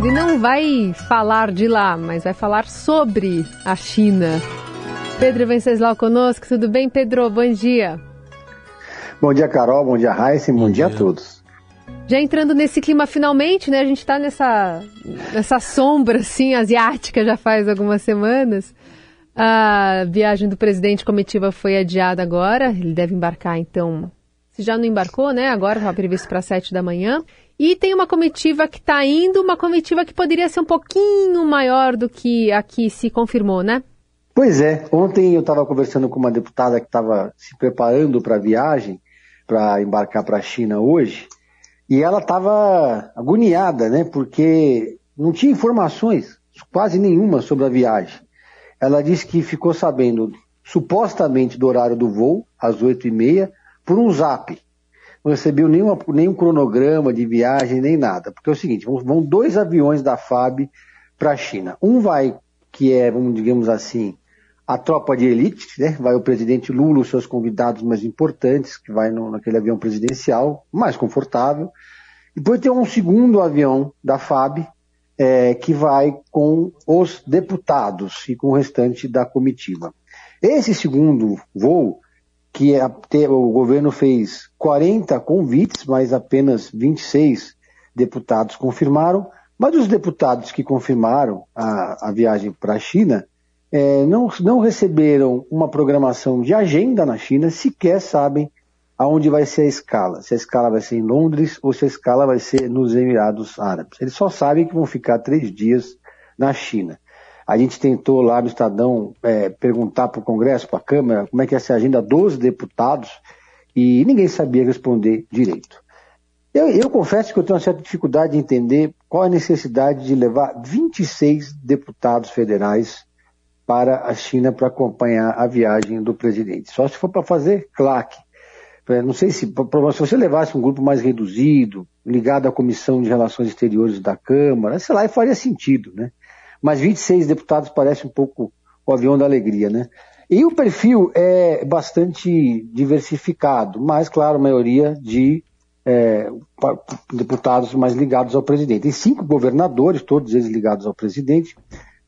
Ele não vai falar de lá, mas vai falar sobre a China. Pedro Venceslau conosco, tudo bem, Pedro? Bom dia. Bom dia, Carol, bom dia, Raíssa, bom, bom dia. dia a todos. Já entrando nesse clima finalmente, né? A gente está nessa, nessa sombra, assim, asiática já faz algumas semanas. A viagem do presidente comitiva foi adiada agora. Ele deve embarcar, então. Se já não embarcou, né? Agora estava previsto para sete da manhã. E tem uma comitiva que está indo, uma comitiva que poderia ser um pouquinho maior do que a que se confirmou, né? Pois é. Ontem eu estava conversando com uma deputada que estava se preparando para a viagem, para embarcar para a China hoje, e ela estava agoniada, né? Porque não tinha informações, quase nenhuma, sobre a viagem. Ela disse que ficou sabendo supostamente do horário do voo, às oito e meia, por um zap. Recebeu nenhuma, nenhum cronograma de viagem, nem nada. Porque é o seguinte, vão dois aviões da FAB para a China. Um vai, que é, vamos digamos assim, a tropa de elite, né? Vai o presidente Lula, os seus convidados mais importantes, que vai no, naquele avião presidencial, mais confortável. Depois tem um segundo avião da FAB, é, que vai com os deputados e com o restante da comitiva. Esse segundo voo, que é, o governo fez 40 convites, mas apenas 26 deputados confirmaram, mas os deputados que confirmaram a, a viagem para a China é, não, não receberam uma programação de agenda na China, sequer sabem aonde vai ser a escala. Se a escala vai ser em Londres ou se a escala vai ser nos Emirados Árabes. Eles só sabem que vão ficar três dias na China. A gente tentou lá no Estadão é, perguntar para o Congresso, para a Câmara, como é que é essa agenda dos deputados e ninguém sabia responder direito. Eu, eu, confesso que eu tenho uma certa dificuldade de entender qual a necessidade de levar 26 deputados federais para a China para acompanhar a viagem do presidente. Só se for para fazer claque. É, não sei se, se você levasse um grupo mais reduzido, ligado à Comissão de Relações Exteriores da Câmara, sei lá, faria sentido, né? Mas 26 deputados parece um pouco o avião da alegria, né? E o perfil é bastante diversificado, mas, claro, a maioria de é, deputados mais ligados ao presidente. Tem cinco governadores, todos eles ligados ao presidente,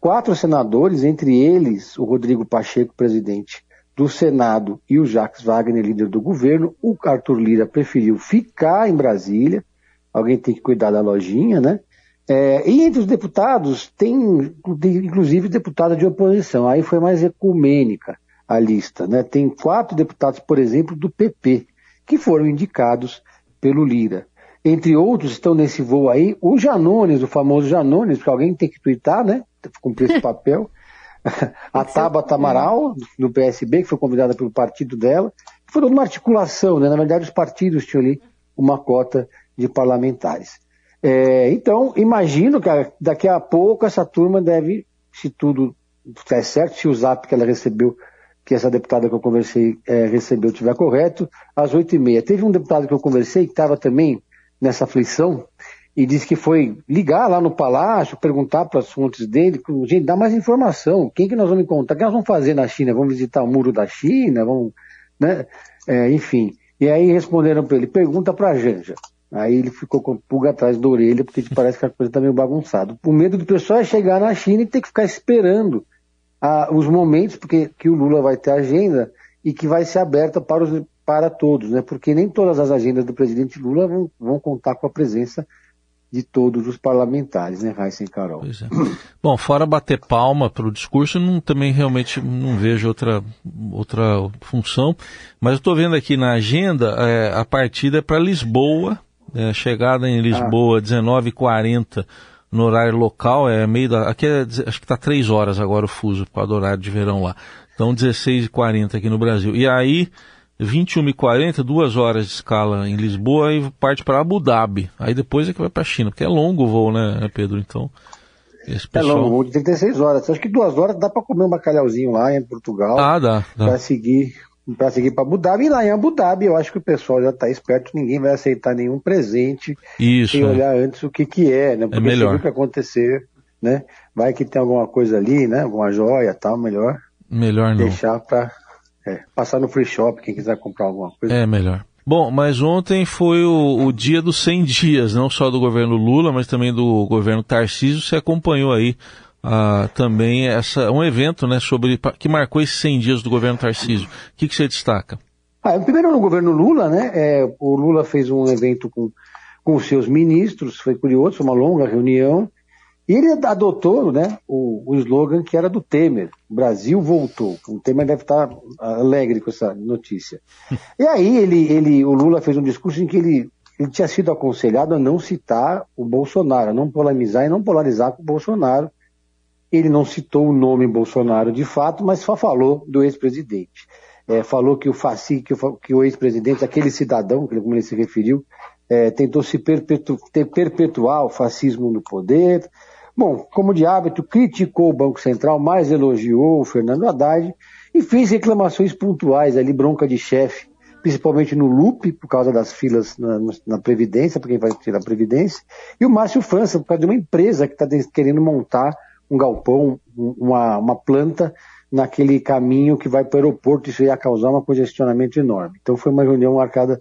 quatro senadores, entre eles o Rodrigo Pacheco, presidente do Senado e o Jacques Wagner, líder do governo. O Arthur Lira preferiu ficar em Brasília. Alguém tem que cuidar da lojinha, né? É, e entre os deputados, tem inclusive deputada de oposição. Aí foi mais ecumênica a lista, né? Tem quatro deputados, por exemplo, do PP, que foram indicados pelo Lira. Entre outros, estão nesse voo aí o Janones, o famoso Janones, porque alguém tem que twittar, né? Cumprir esse papel. a Tabata Amaral, do PSB, que foi convidada pelo partido dela, foi uma articulação, né? na verdade os partidos tinham ali uma cota de parlamentares. É, então, imagino que daqui a pouco essa turma deve, se tudo der certo, se o zap que ela recebeu, que essa deputada que eu conversei é, recebeu estiver correto, às oito e meia. Teve um deputado que eu conversei que estava também nessa aflição, e disse que foi ligar lá no palácio, perguntar para as fontes dele, gente, dá mais informação, quem que nós vamos encontrar, o que nós vamos fazer na China? Vamos visitar o muro da China? Vamos, né? É, enfim. E aí responderam para ele, pergunta para a Janja. Aí ele ficou com pulga atrás da orelha, porque parece que a coisa está meio bagunçada. O medo do pessoal é chegar na China e ter que ficar esperando ah, os momentos, porque que o Lula vai ter agenda e que vai ser aberta para, os, para todos, né? Porque nem todas as agendas do presidente Lula vão, vão contar com a presença de todos os parlamentares, né, Raíssa e Carol? Pois é. Bom, fora bater palma para o discurso, não, também realmente não vejo outra, outra função, mas eu estou vendo aqui na agenda, é, a partida é para Lisboa, é, chegada em Lisboa, ah. 19h40 no horário local, é meio da, aqui é, acho que está três horas agora o fuso, por causa do horário de verão lá, então 16h40 aqui no Brasil, e aí 21h40, duas horas de escala em Lisboa e parte para Abu Dhabi. Aí depois é que vai para a China, porque é longo o voo, né, Pedro? Então. Pessoal... É longo, voo de 36 horas. Acho que duas horas dá para comer um bacalhauzinho lá em Portugal. Ah, dá. dá. Para seguir para seguir para Abu Dhabi. E lá em Abu Dhabi, eu acho que o pessoal já está esperto, ninguém vai aceitar nenhum presente Isso, sem é. olhar antes o que, que é, né? É porque é melhor. o que acontecer, né? Vai que tem alguma coisa ali, né? Alguma joia tal, melhor. Melhor não. Deixar para é, passar no free shop, quem quiser comprar alguma coisa. É melhor. Bom, mas ontem foi o, o, dia dos 100 dias, não só do governo Lula, mas também do governo Tarcísio. Você acompanhou aí uh, também essa, um evento né, sobre, que marcou esses 100 dias do governo Tarcísio. O que, que você destaca? Ah, primeiro no governo Lula, né? É, o Lula fez um evento com, com seus ministros, foi curioso, uma longa reunião. E ele adotou né, o, o slogan que era do Temer, Brasil voltou. O Temer deve estar alegre com essa notícia. E aí ele, ele, o Lula fez um discurso em que ele, ele tinha sido aconselhado a não citar o Bolsonaro, a não polemizar e não polarizar com o Bolsonaro. Ele não citou o nome Bolsonaro de fato, mas só falou do ex-presidente. É, falou que o Faci, que o, o ex-presidente, aquele cidadão, como ele se referiu, é, tentou se perpetu, perpetuar o fascismo no poder, Bom, como de hábito, criticou o Banco Central, mais elogiou o Fernando Haddad e fez reclamações pontuais ali, bronca de chefe, principalmente no LUP, por causa das filas na, na Previdência, para quem vai tirar a Previdência, e o Márcio França, por causa de uma empresa que está querendo montar um galpão, uma, uma planta naquele caminho que vai para o aeroporto, isso ia causar um congestionamento enorme. Então foi uma reunião marcada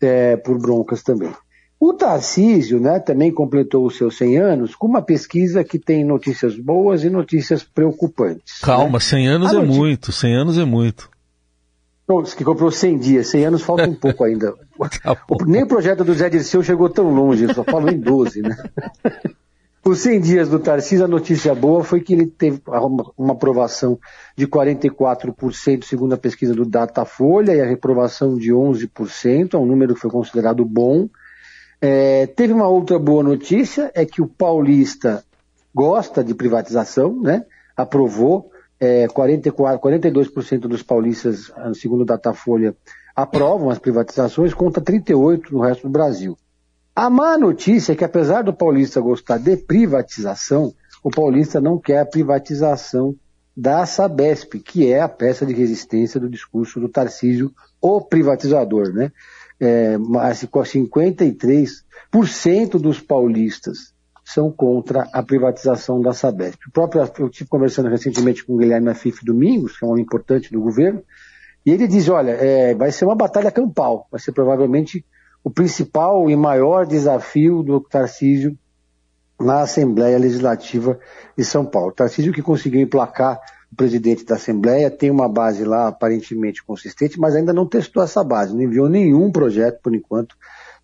é, por broncas também. O Tarcísio né, também completou os seus 100 anos com uma pesquisa que tem notícias boas e notícias preocupantes. Calma, né? 100 anos A é notícia... muito, 100 anos é muito. que comprou 100 dias, 100 anos falta um pouco ainda. Tá Nem o projeto do Zé Dirceu chegou tão longe, só falou em 12, né? Os 100 dias do Tarcísio, a notícia boa foi que ele teve uma aprovação de 44%, segundo a pesquisa do Datafolha, e a reprovação de 11%, é um número que foi considerado bom. É, teve uma outra boa notícia, é que o paulista gosta de privatização, né? Aprovou, é, 44, 42% dos paulistas, segundo o Datafolha, aprovam as privatizações, contra 38% no resto do Brasil. A má notícia é que, apesar do paulista gostar de privatização, o paulista não quer a privatização da Sabesp, que é a peça de resistência do discurso do Tarcísio, o privatizador, né? é, 53% dos paulistas são contra a privatização da Sabesp. O próprio, eu estive conversando recentemente com o Guilherme Afif Domingos, que é um importante do governo, e ele diz, olha, é, vai ser uma batalha campal, vai ser provavelmente o principal e maior desafio do Tarcísio na Assembleia Legislativa de São Paulo. Tarcísio que conseguiu emplacar o presidente da Assembleia tem uma base lá aparentemente consistente, mas ainda não testou essa base, não enviou nenhum projeto, por enquanto,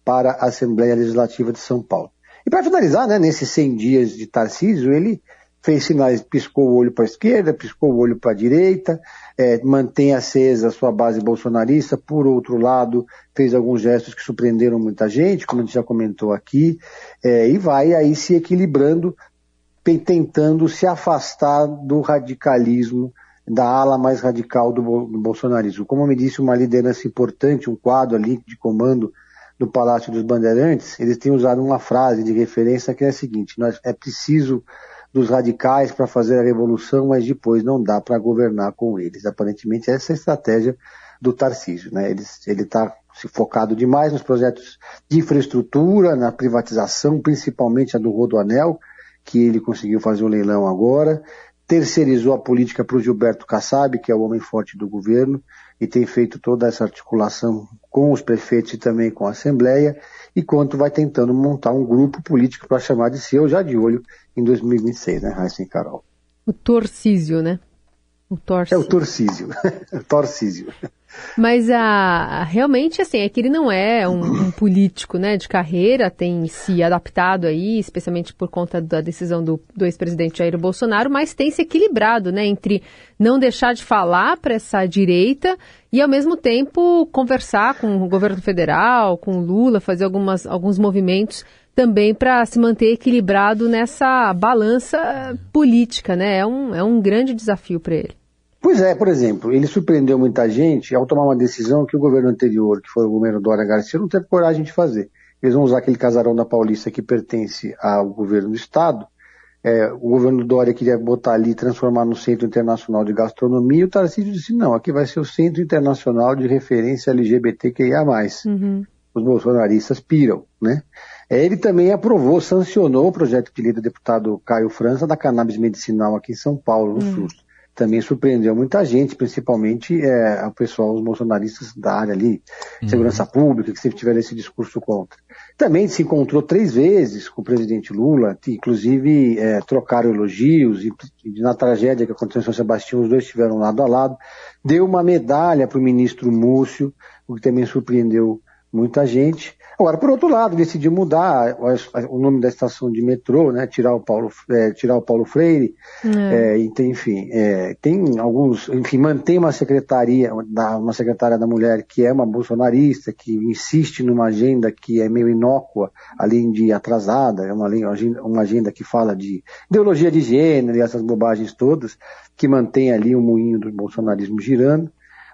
para a Assembleia Legislativa de São Paulo. E para finalizar, né, nesses 100 dias de Tarcísio, ele fez sinais, piscou o olho para a esquerda, piscou o olho para a direita, é, mantém acesa a sua base bolsonarista, por outro lado, fez alguns gestos que surpreenderam muita gente, como a gente já comentou aqui, é, e vai aí se equilibrando tentando se afastar do radicalismo, da ala mais radical do, do bolsonarismo. Como me disse uma liderança importante, um quadro ali de comando do Palácio dos Bandeirantes, eles têm usado uma frase de referência que é a seguinte: nós, é preciso dos radicais para fazer a revolução, mas depois não dá para governar com eles. Aparentemente essa é a estratégia do Tarcísio. Né? Ele está se focado demais nos projetos de infraestrutura, na privatização, principalmente a do Rodoanel, que ele conseguiu fazer o um leilão agora, terceirizou a política para o Gilberto Kassab, que é o homem forte do governo, e tem feito toda essa articulação com os prefeitos e também com a Assembleia, enquanto vai tentando montar um grupo político para chamar de seu, já de olho em 2026, né, Raíssa e Carol? O Torcísio, né? O Torcísio. É o Torcísio. Torcísio. Mas a, realmente, assim, é que ele não é um, um, político né, de carreira, tem se adaptado aí, especialmente por conta da decisão do, do ex-presidente Jair Bolsonaro, mas tem se equilibrado né, entre não deixar de falar para essa direita e, ao mesmo tempo, conversar com o governo federal, com o Lula, fazer algumas, alguns movimentos também para se manter equilibrado nessa balança política, né? É um, é um grande desafio para ele. Pois é, por exemplo, ele surpreendeu muita gente ao tomar uma decisão que o governo anterior, que foi o governo Dória Garcia, não teve coragem de fazer. Eles vão usar aquele casarão da Paulista que pertence ao governo do Estado. É, o governo Dória queria botar ali, transformar no Centro Internacional de Gastronomia, e o Tarcísio disse, não, aqui vai ser o Centro Internacional de Referência LGBTQIA+. Uhum. Os bolsonaristas piram, né? É, ele também aprovou, sancionou o projeto de lei do deputado Caio França da cannabis medicinal aqui em São Paulo, no uhum. SUS também surpreendeu muita gente, principalmente é, o pessoal, os bolsonaristas da área ali, uhum. segurança pública, que sempre tiveram esse discurso contra. Também se encontrou três vezes com o presidente Lula, que inclusive é, trocaram elogios, e, e, na tragédia que aconteceu em São Sebastião, os dois estiveram lado a lado. Deu uma medalha para o ministro Múcio, o que também surpreendeu muita gente. Agora, por outro lado, decidiu mudar o nome da estação de metrô, né? Tirar o Paulo, é, tirar o Paulo Freire. É. É, enfim, é, tem alguns, enfim, mantém uma secretaria, uma secretária da mulher que é uma bolsonarista, que insiste numa agenda que é meio inócua, além de atrasada, é uma, uma agenda que fala de ideologia de gênero e essas bobagens todas, que mantém ali o moinho do bolsonarismo girando.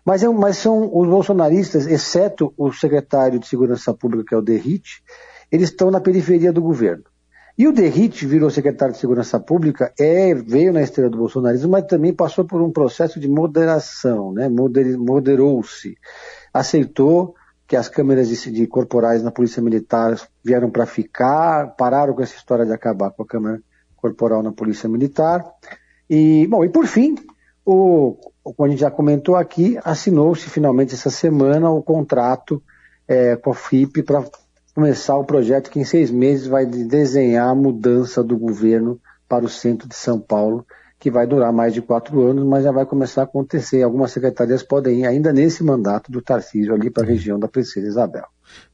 Mas, é, mas são os bolsonaristas, exceto o secretário de Segurança Pública, que é o Derrite, eles estão na periferia do governo. E o Derrite virou secretário de Segurança Pública, é, veio na esteira do bolsonarismo, mas também passou por um processo de moderação, né? Moder, moderou-se. Aceitou que as câmeras de, de corporais na Polícia Militar vieram para ficar, pararam com essa história de acabar com a câmera corporal na Polícia Militar. E, bom, e por fim, o, como a gente já comentou aqui, assinou-se finalmente essa semana o contrato é, com a FIP para começar o projeto que em seis meses vai desenhar a mudança do governo para o centro de São Paulo, que vai durar mais de quatro anos, mas já vai começar a acontecer. Algumas secretarias podem ir ainda nesse mandato do Tarcísio ali para a região da Princesa Isabel.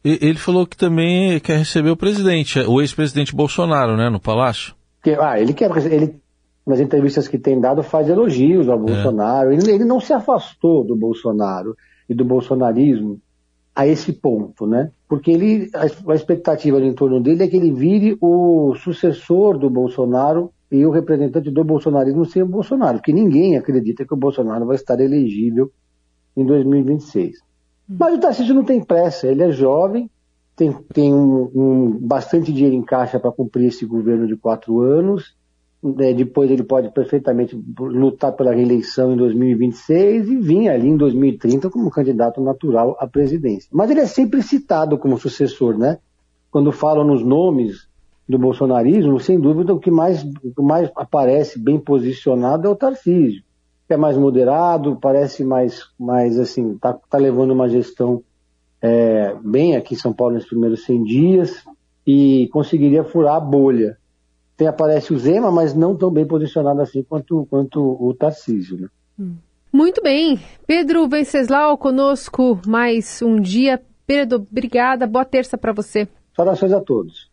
Ele falou que também quer receber o presidente, o ex-presidente Bolsonaro, né, no Palácio? Ah, ele quer, ele nas entrevistas que tem dado, faz elogios ao é. Bolsonaro. Ele, ele, não se afastou do Bolsonaro e do bolsonarismo a esse ponto, né? Porque ele, a, a expectativa em torno dele é que ele vire o sucessor do Bolsonaro e o representante do bolsonarismo sem o Bolsonaro, porque ninguém acredita que o Bolsonaro vai estar elegível em 2026. Hum. Mas o Tarcísio não tem pressa, ele é jovem, tem, tem um, um bastante dinheiro em caixa para cumprir esse governo de quatro anos, depois ele pode perfeitamente lutar pela reeleição em 2026 e vir ali em 2030 como candidato natural à presidência. Mas ele é sempre citado como sucessor, né? Quando falam nos nomes do bolsonarismo, sem dúvida o que mais, o que mais aparece bem posicionado é o Tarcísio, que é mais moderado, parece mais, mais assim, tá, tá levando uma gestão é, bem aqui em São Paulo nos primeiros 100 dias e conseguiria furar a bolha tem, aparece o Zema, mas não tão bem posicionado assim quanto, quanto o Tarcísio. Né? Hum. Muito bem. Pedro Venceslau conosco mais um dia. Pedro, obrigada. Boa terça para você. Saudações a todos.